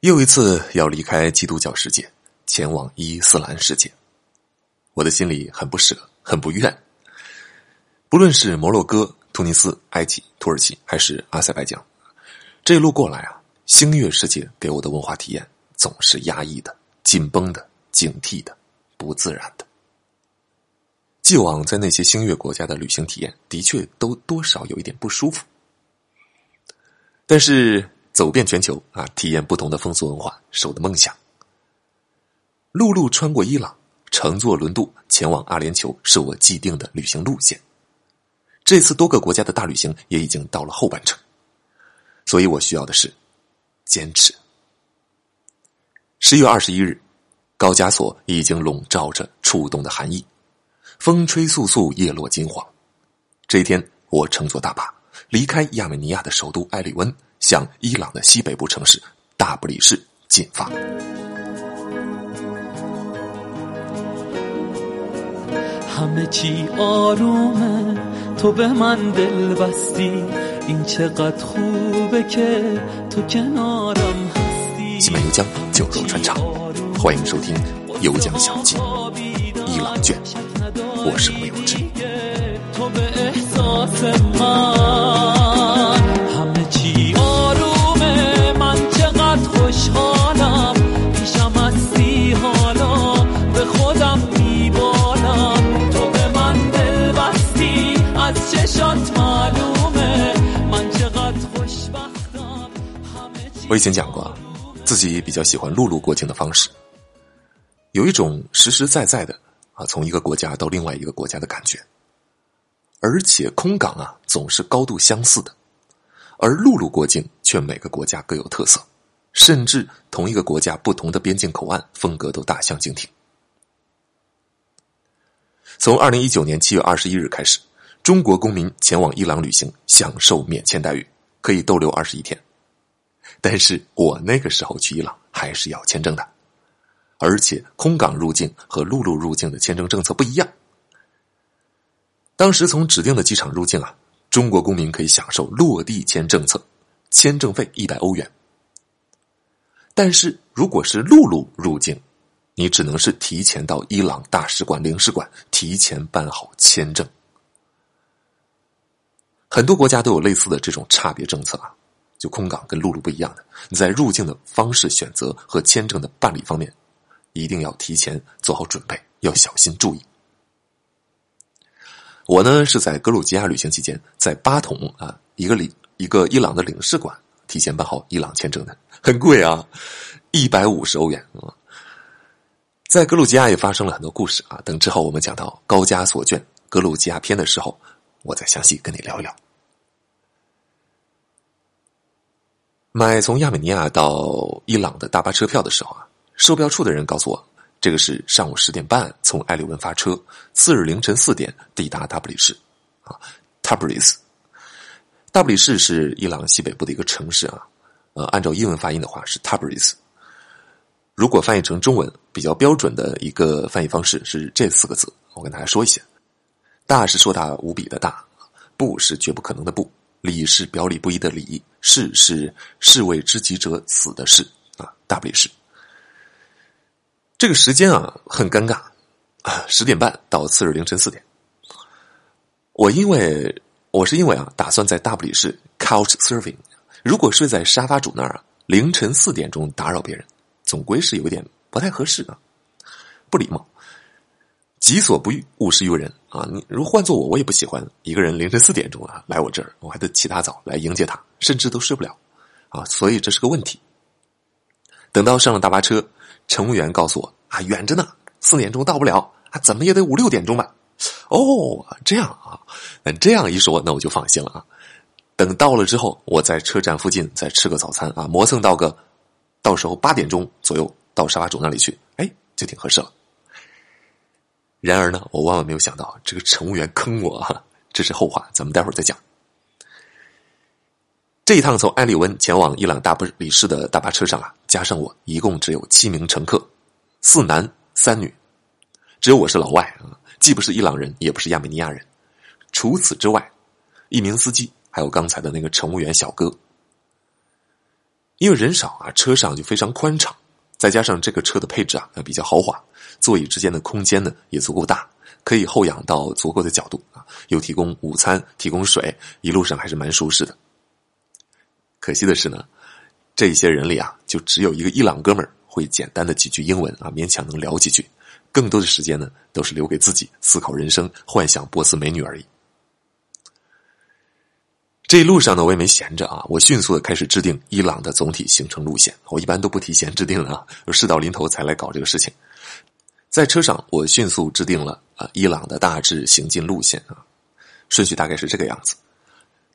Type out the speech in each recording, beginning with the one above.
又一次要离开基督教世界，前往伊斯兰世界，我的心里很不舍，很不愿。不论是摩洛哥、突尼斯、埃及、土耳其，还是阿塞拜疆，这一路过来啊，星月世界给我的文化体验总是压抑的、紧绷的、警惕的、不自然的。既往在那些星月国家的旅行体验，的确都多少有一点不舒服，但是。走遍全球啊，体验不同的风俗文化是我的梦想。陆路穿过伊朗，乘坐轮渡前往阿联酋是我既定的旅行路线。这次多个国家的大旅行也已经到了后半程，所以我需要的是坚持。十月二十一日，高加索已经笼罩着初冬的寒意，风吹簌簌，叶落金黄。这一天，我乘坐大巴离开亚美尼亚的首都埃里温。向伊朗的西北部城市大不里士进发。西门游江，酒肉穿肠，欢迎收听《游江小记》伊朗卷，我是魏有志。之前讲过，自己比较喜欢陆路过境的方式，有一种实实在在的啊，从一个国家到另外一个国家的感觉。而且空港啊，总是高度相似的，而陆路过境却每个国家各有特色，甚至同一个国家不同的边境口岸风格都大相径庭。从二零一九年七月二十一日开始，中国公民前往伊朗旅行享受免签待遇，可以逗留二十一天。但是我那个时候去伊朗还是要签证的，而且空港入境和陆路入境的签证政策不一样。当时从指定的机场入境啊，中国公民可以享受落地签政策，签证费一百欧元。但是如果是陆路入境，你只能是提前到伊朗大使馆、领事馆提前办好签证。很多国家都有类似的这种差别政策啊。就空港跟陆路不一样的，你在入境的方式选择和签证的办理方面，一定要提前做好准备，要小心注意。我呢是在格鲁吉亚旅行期间，在巴统啊一个领一个伊朗的领事馆提前办好伊朗签证的，很贵啊，一百五十欧元啊。在格鲁吉亚也发生了很多故事啊，等之后我们讲到高加索卷格鲁吉亚篇的时候，我再详细跟你聊一聊。买从亚美尼亚到伊朗的大巴车票的时候啊，售票处的人告诉我，这个是上午十点半从埃里温发车，次日凌晨四点抵达大不里士，啊，塔布里斯。大不里士是伊朗西北部的一个城市啊，呃，按照英文发音的话是 Tabriz。如果翻译成中文，比较标准的一个翻译方式是这四个字，我跟大家说一下：大是硕大无比的大，不是绝不可能的不。礼是表里不一的礼，士是士为知己者死的士啊，大不里士。这个时间啊很尴尬啊，十点半到次日凌晨四点。我因为我是因为啊，打算在大不里士 couch surfing，如果睡在沙发主那儿啊，凌晨四点钟打扰别人，总归是有点不太合适的，不礼貌。己所不欲，勿施于人啊！你如果换做我，我也不喜欢一个人凌晨四点钟啊来我这儿，我还得起大早来迎接他，甚至都睡不了啊！所以这是个问题。等到上了大巴车，乘务员告诉我啊，远着呢，四点钟到不了啊，怎么也得五六点钟吧？哦，这样啊，那这样一说，那我就放心了啊。等到了之后，我在车站附近再吃个早餐啊，磨蹭到个到时候八点钟左右到沙发主那里去，哎，就挺合适了。然而呢，我万万没有想到，这个乘务员坑我啊！这是后话，咱们待会儿再讲。这一趟从埃里温前往伊朗大不里士的大巴车上啊，加上我，一共只有七名乘客，四男三女，只有我是老外啊，既不是伊朗人，也不是亚美尼亚人。除此之外，一名司机，还有刚才的那个乘务员小哥。因为人少啊，车上就非常宽敞，再加上这个车的配置啊比较豪华，座椅之间的空间呢也足够大，可以后仰到足够的角度啊，又提供午餐，提供水，一路上还是蛮舒适的。可惜的是呢，这些人里啊，就只有一个伊朗哥们儿会简单的几句英文啊，勉强能聊几句，更多的时间呢都是留给自己思考人生、幻想波斯美女而已。这一路上呢，我也没闲着啊，我迅速的开始制定伊朗的总体行程路线。我一般都不提前制定的啊，事到临头才来搞这个事情。在车上，我迅速制定了啊伊朗的大致行进路线啊，顺序大概是这个样子：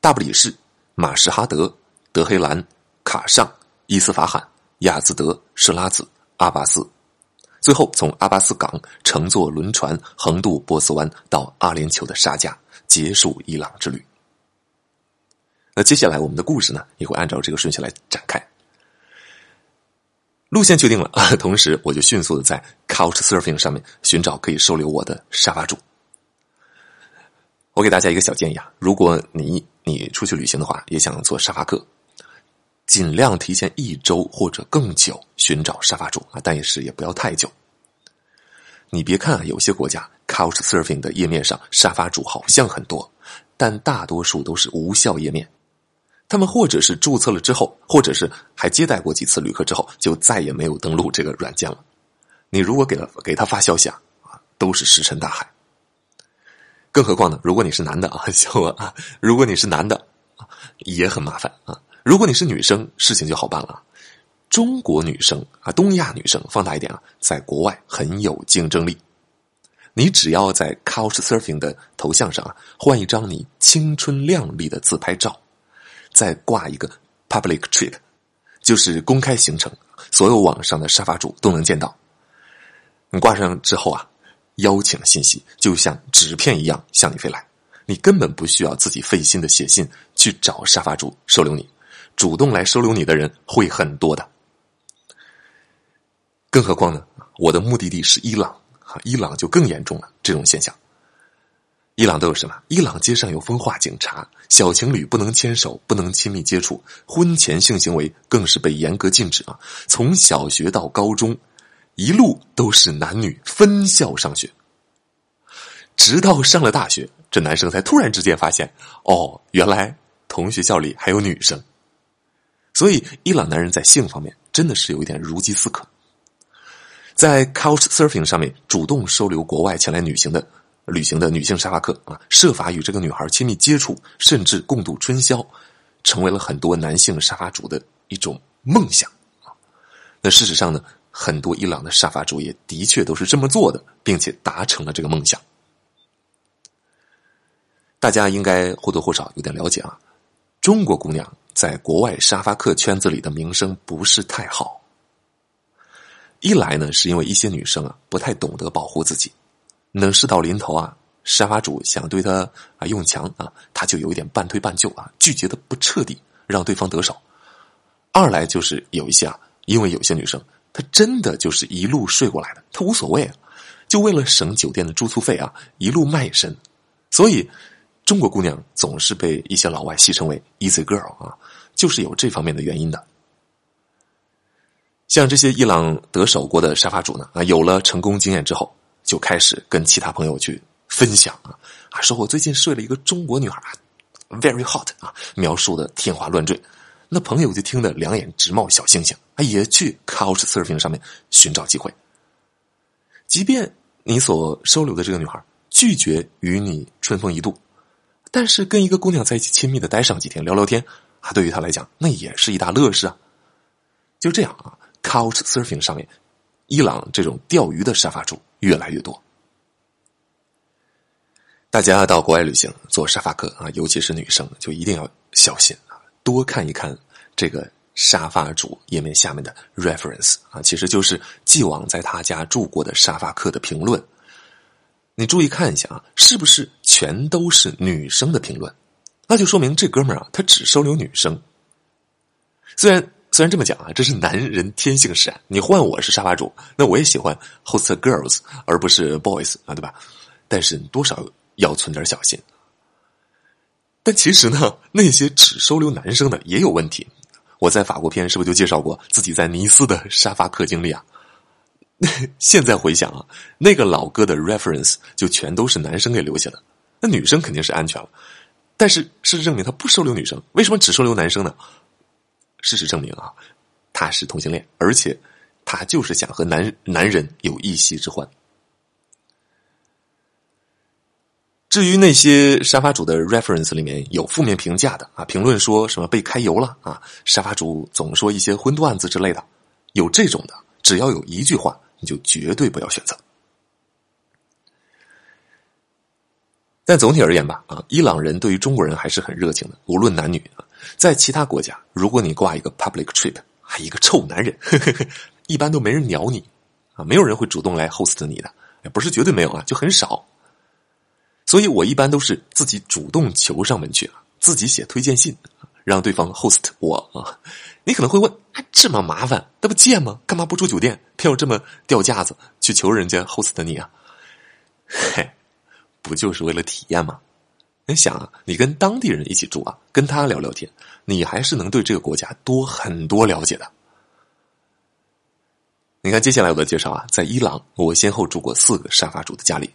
大不里士、马什哈德、德黑兰、卡尚、伊斯法罕、亚兹德、设拉子、阿巴斯，最后从阿巴斯港乘坐轮船横渡波斯湾到阿联酋的沙加，结束伊朗之旅。那接下来我们的故事呢，也会按照这个顺序来展开。路线确定了，同时我就迅速的在 Couch Surfing 上面寻找可以收留我的沙发主。我给大家一个小建议啊，如果你你出去旅行的话，也想做沙发客，尽量提前一周或者更久寻找沙发主啊，但也是也不要太久。你别看啊，有些国家 Couch Surfing 的页面上沙发主好像很多，但大多数都是无效页面。他们或者是注册了之后，或者是还接待过几次旅客之后，就再也没有登录这个软件了。你如果给他给他发消息啊，都是石沉大海。更何况呢，如果你是男的啊，像我啊，如果你是男的，也很麻烦啊。如果你是女生，事情就好办了。中国女生啊，东亚女生，放大一点啊，在国外很有竞争力。你只要在 Couch Surfing 的头像上啊，换一张你青春靓丽的自拍照。再挂一个 public trip，就是公开行程，所有网上的沙发主都能见到。你挂上之后啊，邀请信息就像纸片一样向你飞来，你根本不需要自己费心的写信去找沙发主收留你，主动来收留你的人会很多的。更何况呢，我的目的地是伊朗啊，伊朗就更严重了这种现象。伊朗都有什么？伊朗街上有风化警察，小情侣不能牵手，不能亲密接触，婚前性行为更是被严格禁止啊！从小学到高中，一路都是男女分校上学，直到上了大学，这男生才突然之间发现，哦，原来同学校里还有女生。所以，伊朗男人在性方面真的是有一点如饥似渴，在 Couch Surfing 上面主动收留国外前来旅行的。旅行的女性沙发客啊，设法与这个女孩亲密接触，甚至共度春宵，成为了很多男性沙发主的一种梦想啊。那事实上呢，很多伊朗的沙发主也的确都是这么做的，并且达成了这个梦想。大家应该或多或少有点了解啊，中国姑娘在国外沙发客圈子里的名声不是太好。一来呢，是因为一些女生啊不太懂得保护自己。那事到临头啊，沙发主想对他啊用强啊，他就有一点半推半就啊，拒绝的不彻底，让对方得手。二来就是有一些啊，因为有些女生她真的就是一路睡过来的，她无所谓啊，就为了省酒店的住宿费啊，一路卖身。所以中国姑娘总是被一些老外戏称为 “easy girl” 啊，就是有这方面的原因的。像这些伊朗得手过的沙发主呢啊，有了成功经验之后。就开始跟其他朋友去分享啊啊，说我最近睡了一个中国女孩啊，very hot 啊，描述的天花乱坠。那朋友就听得两眼直冒小星星啊，也去 Couch Surfing 上面寻找机会。即便你所收留的这个女孩拒绝与你春风一度，但是跟一个姑娘在一起亲密的待上几天聊聊天，啊，对于她来讲那也是一大乐事啊。就这样啊，Couch Surfing 上面。伊朗这种钓鱼的沙发主越来越多，大家到国外旅行做沙发客啊，尤其是女生就一定要小心啊，多看一看这个沙发主页面下面的 reference 啊，其实就是既往在他家住过的沙发客的评论。你注意看一下啊，是不是全都是女生的评论？那就说明这哥们儿啊，他只收留女生。虽然。虽然这么讲啊，这是男人天性使然。你换我是沙发主，那我也喜欢 host girls 而不是 boys 啊，对吧？但是多少要存点小心。但其实呢，那些只收留男生的也有问题。我在法国篇是不是就介绍过自己在尼斯的沙发客经历啊？现在回想啊，那个老哥的 reference 就全都是男生给留下的，那女生肯定是安全了。但是事实证明他不收留女生，为什么只收留男生呢？事实证明啊，他是同性恋，而且他就是想和男男人有一席之欢。至于那些沙发主的 reference 里面有负面评价的啊，评论说什么被揩油了啊，沙发主总说一些荤段子之类的，有这种的，只要有一句话，你就绝对不要选择。但总体而言吧，啊，伊朗人对于中国人还是很热情的，无论男女啊。在其他国家，如果你挂一个 public trip，还一个臭男人，呵呵呵一般都没人鸟你啊，没有人会主动来 host 你的，也不是绝对没有啊，就很少。所以我一般都是自己主动求上门去，自己写推荐信，让对方 host 我啊。你可能会问，这么麻烦，那不贱吗？干嘛不住酒店，偏要这么掉架子去求人家 host 你啊？嘿，不就是为了体验吗？你想啊，你跟当地人一起住啊，跟他聊聊天，你还是能对这个国家多很多了解的。你看接下来我的介绍啊，在伊朗，我先后住过四个沙发主的家里。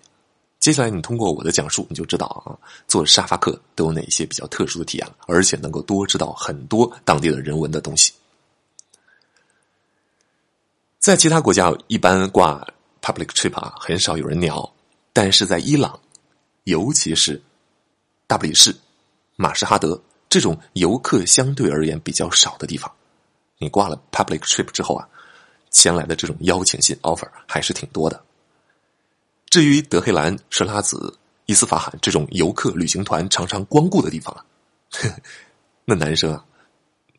接下来，你通过我的讲述，你就知道啊，做沙发客都有哪些比较特殊的体验，而且能够多知道很多当地的人文的东西。在其他国家，一般挂 public trip 啊，很少有人鸟，但是在伊朗，尤其是大不里士、马什哈德这种游客相对而言比较少的地方，你挂了 public trip 之后啊，前来的这种邀请信 offer 还是挺多的。至于德黑兰、什拉子、伊斯法罕这种游客旅行团常常光顾的地方啊，那男生啊，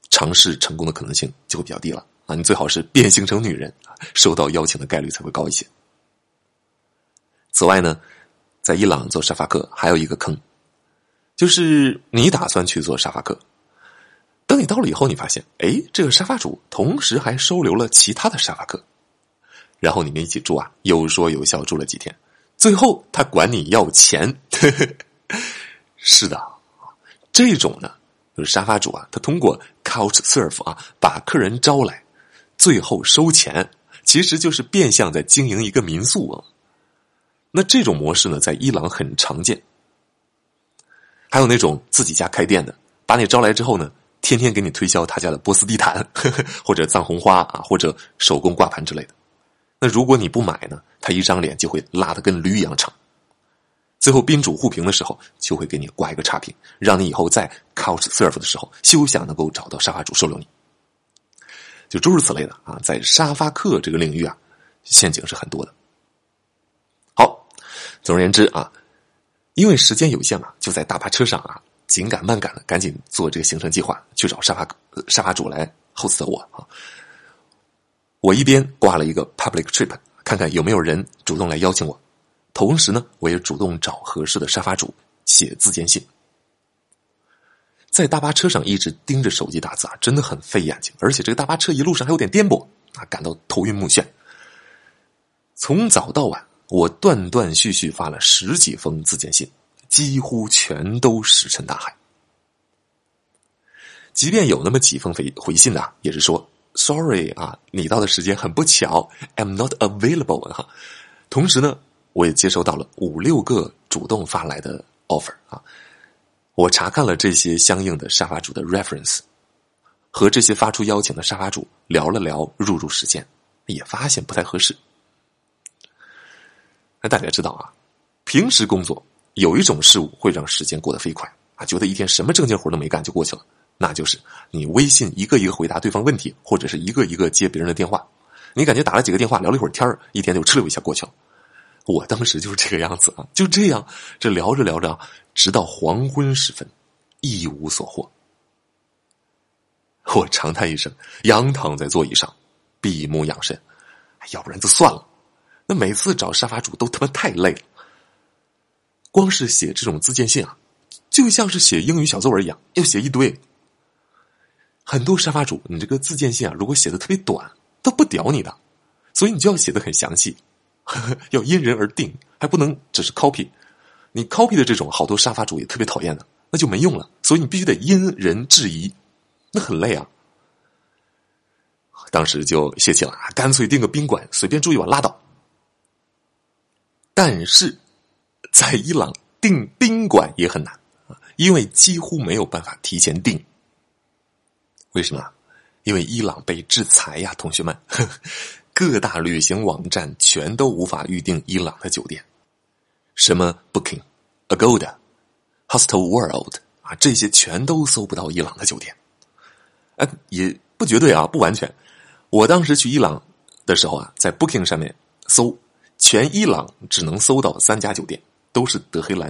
尝试成功的可能性就会比较低了啊！你最好是变性成女人，收到邀请的概率才会高一些。此外呢，在伊朗做沙发客还有一个坑，就是你打算去做沙发客，等你到了以后，你发现，哎，这个沙发主同时还收留了其他的沙发客，然后你们一起住啊，有说有笑住了几天。最后，他管你要钱。是的，这种呢，就是沙发主啊，他通过 couch serve 啊，把客人招来，最后收钱，其实就是变相在经营一个民宿啊。那这种模式呢，在伊朗很常见。还有那种自己家开店的，把你招来之后呢，天天给你推销他家的波斯地毯，或者藏红花啊，或者手工挂盘之类的。那如果你不买呢？他一张脸就会拉的跟驴一样长。最后宾主互评的时候，就会给你挂一个差评，让你以后在 couch serve 的时候休想能够找到沙发主收留你。就诸如此类的啊，在沙发客这个领域啊，陷阱是很多的。好，总而言之啊，因为时间有限嘛，就在大巴车上啊，紧赶慢赶的，赶紧做这个行程计划，去找沙发沙发主来 host 我啊。我一边挂了一个 public trip，看看有没有人主动来邀请我，同时呢，我也主动找合适的沙发主写自荐信。在大巴车上一直盯着手机打字啊，真的很费眼睛，而且这个大巴车一路上还有点颠簸啊，感到头晕目眩。从早到晚，我断断续续发了十几封自荐信，几乎全都石沉大海。即便有那么几封回回信呢，也是说。Sorry 啊，你到的时间很不巧，I'm not available 哈。同时呢，我也接收到了五六个主动发来的 offer 啊。我查看了这些相应的沙发主的 reference，和这些发出邀请的沙发主聊了聊，入入时间，也发现不太合适。大家知道啊，平时工作有一种事物会让时间过得飞快啊，觉得一天什么正经活都没干就过去了。那就是你微信一个一个回答对方问题，或者是一个一个接别人的电话，你感觉打了几个电话，聊了一会儿天一天就哧溜一下过去了。我当时就是这个样子啊，就这样，这聊着聊着，直到黄昏时分，一无所获。我长叹一声，仰躺在座椅上，闭目养神。要不然就算了，那每次找沙发主都他妈太累了。光是写这种自荐信啊，就像是写英语小作文一样，要写一堆。很多沙发主，你这个自荐信啊，如果写的特别短，都不屌你的，所以你就要写的很详细呵呵，要因人而定，还不能只是 copy。你 copy 的这种，好多沙发主也特别讨厌的，那就没用了。所以你必须得因人制宜，那很累啊。当时就泄气了，干脆订个宾馆，随便住一晚拉倒。但是，在伊朗订宾馆也很难啊，因为几乎没有办法提前订。为什么？因为伊朗被制裁呀，同学们，各大旅行网站全都无法预定伊朗的酒店，什么 Booking、Agoda、Hostel World 啊，这些全都搜不到伊朗的酒店。哎，也不绝对啊，不完全。我当时去伊朗的时候啊，在 Booking 上面搜。全伊朗只能搜到三家酒店，都是德黑兰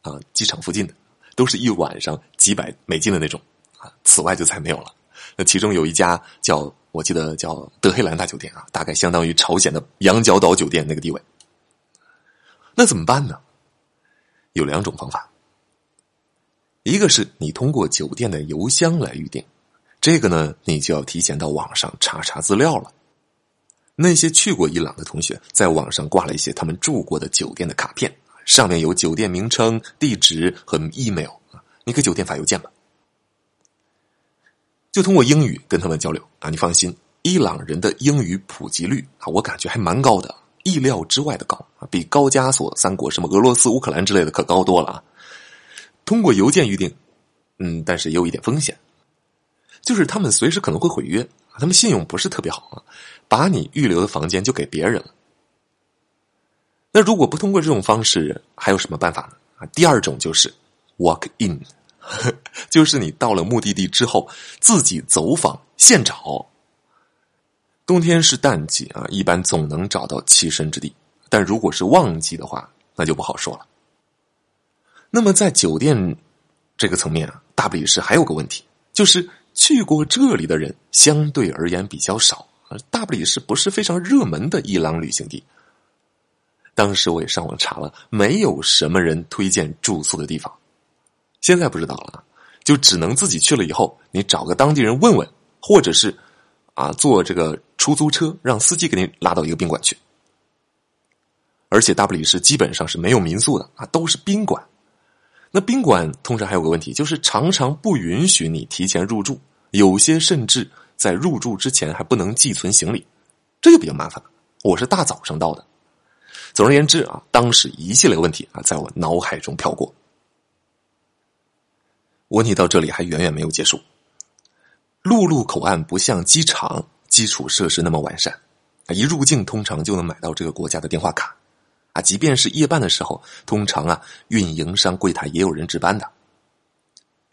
啊机场附近的，都是一晚上几百美金的那种啊。此外就再没有了。那其中有一家叫我记得叫德黑兰大酒店啊，大概相当于朝鲜的羊角岛酒店那个地位。那怎么办呢？有两种方法，一个是你通过酒店的邮箱来预定，这个呢你就要提前到网上查查资料了。那些去过伊朗的同学，在网上挂了一些他们住过的酒店的卡片，上面有酒店名称、地址和 email 啊，你给酒店发邮件吧。就通过英语跟他们交流啊，你放心，伊朗人的英语普及率啊，我感觉还蛮高的，意料之外的高啊，比高加索三国什么俄罗斯、乌克兰之类的可高多了啊。通过邮件预定，嗯，但是也有一点风险，就是他们随时可能会毁约。他们信用不是特别好啊，把你预留的房间就给别人了。那如果不通过这种方式，还有什么办法呢？啊，第二种就是 walk in，就是你到了目的地之后自己走访现找。冬天是淡季啊，一般总能找到栖身之地，但如果是旺季的话，那就不好说了。那么在酒店这个层面啊，大不里士还有个问题就是。去过这里的人相对而言比较少，大不里是不是非常热门的伊朗旅行地。当时我也上网查了，没有什么人推荐住宿的地方。现在不知道了，就只能自己去了以后，你找个当地人问问，或者是啊坐这个出租车，让司机给你拉到一个宾馆去。而且大不里是基本上是没有民宿的啊，都是宾馆。那宾馆通常还有个问题，就是常常不允许你提前入住，有些甚至在入住之前还不能寄存行李，这就比较麻烦了。我是大早上到的，总而言之啊，当时一系列问题啊，在我脑海中飘过。问题到这里还远远没有结束。陆路口岸不像机场基础设施那么完善，一入境通常就能买到这个国家的电话卡。啊，即便是夜半的时候，通常啊，运营商柜台也有人值班的。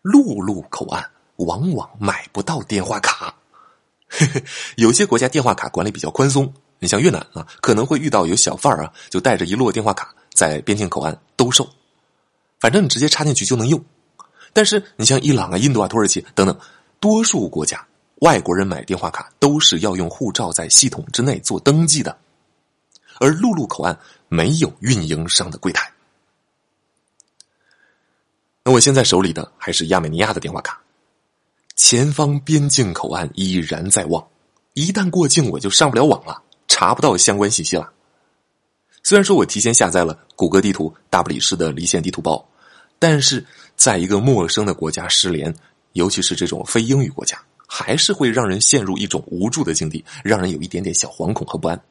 陆路口岸往往买不到电话卡，有些国家电话卡管理比较宽松。你像越南啊，可能会遇到有小贩啊，就带着一摞电话卡在边境口岸兜售，反正你直接插进去就能用。但是你像伊朗啊、印度啊、土耳其等等，多数国家外国人买电话卡都是要用护照在系统之内做登记的。而陆路口岸没有运营商的柜台。那我现在手里的还是亚美尼亚的电话卡。前方边境口岸依然在望，一旦过境我就上不了网了，查不到相关信息了。虽然说我提前下载了谷歌地图大不里士的离线地图包，但是在一个陌生的国家失联，尤其是这种非英语国家，还是会让人陷入一种无助的境地，让人有一点点小惶恐和不安。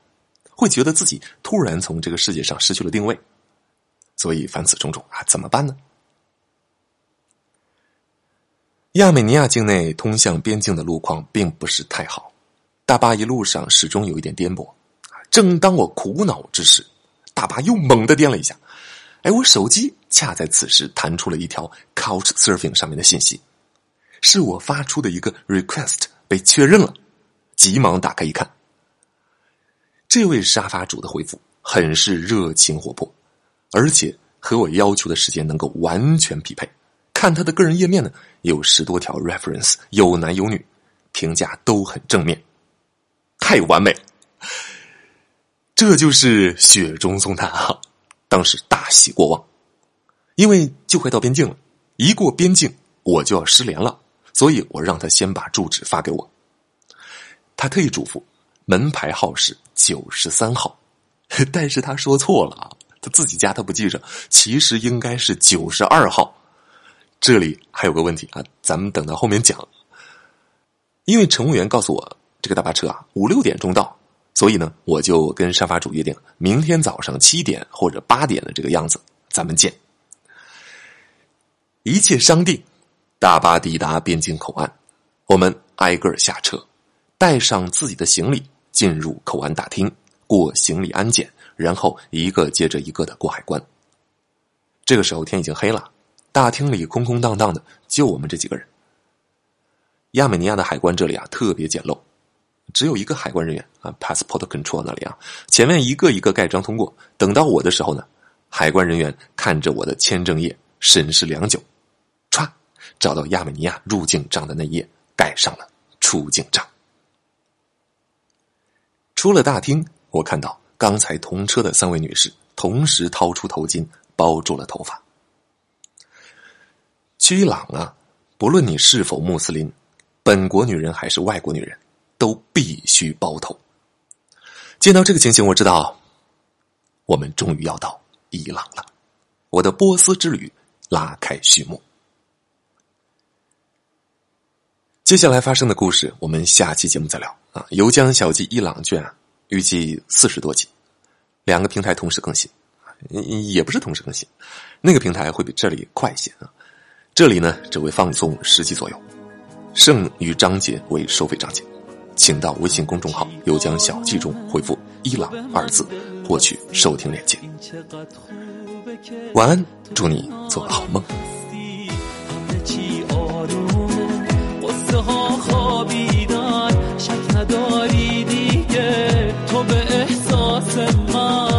会觉得自己突然从这个世界上失去了定位，所以凡此种种啊，怎么办呢？亚美尼亚境内通向边境的路况并不是太好，大巴一路上始终有一点颠簸。正当我苦恼之时，大巴又猛地颠了一下，哎，我手机恰在此时弹出了一条 Couch Surfing 上面的信息，是我发出的一个 request 被确认了，急忙打开一看。这位沙发主的回复很是热情活泼，而且和我要求的时间能够完全匹配。看他的个人页面呢，有十多条 reference，有男有女，评价都很正面，太完美。这就是雪中送炭啊！当时大喜过望，因为就快到边境了，一过边境我就要失联了，所以我让他先把住址发给我。他特意嘱咐。门牌号是九十三号，但是他说错了啊！他自己家他不记着，其实应该是九十二号。这里还有个问题啊，咱们等到后面讲。因为乘务员告诉我，这个大巴车啊五六点钟到，所以呢，我就跟沙发主约定，明天早上七点或者八点的这个样子，咱们见。一切商定，大巴抵达边境口岸，我们挨个下车，带上自己的行李进入口岸大厅，过行李安检，然后一个接着一个的过海关。这个时候天已经黑了，大厅里空空荡荡的，就我们这几个人。亚美尼亚的海关这里啊特别简陋，只有一个海关人员啊，passport control 那里啊，前面一个一个盖章通过。等到我的时候呢，海关人员看着我的签证页审视良久，歘，找到亚美尼亚入境章的那页，盖上了出境章。出了大厅，我看到刚才同车的三位女士同时掏出头巾包住了头发。去伊朗啊，不论你是否穆斯林。本国女人还是外国女人，都必须包头。见到这个情形，我知道我们终于要到伊朗了。我的波斯之旅拉开序幕。接下来发生的故事，我们下期节目再聊啊！游江小记伊朗卷预计四十多集，两个平台同时更新，也不是同时更新，那个平台会比这里快一些啊。这里呢，只会放送十集左右。剩余章节为收费章节，请到微信公众号“游江小记”中回复“伊朗”二字，获取收听链接。晚安，祝你做个好梦。sen mal.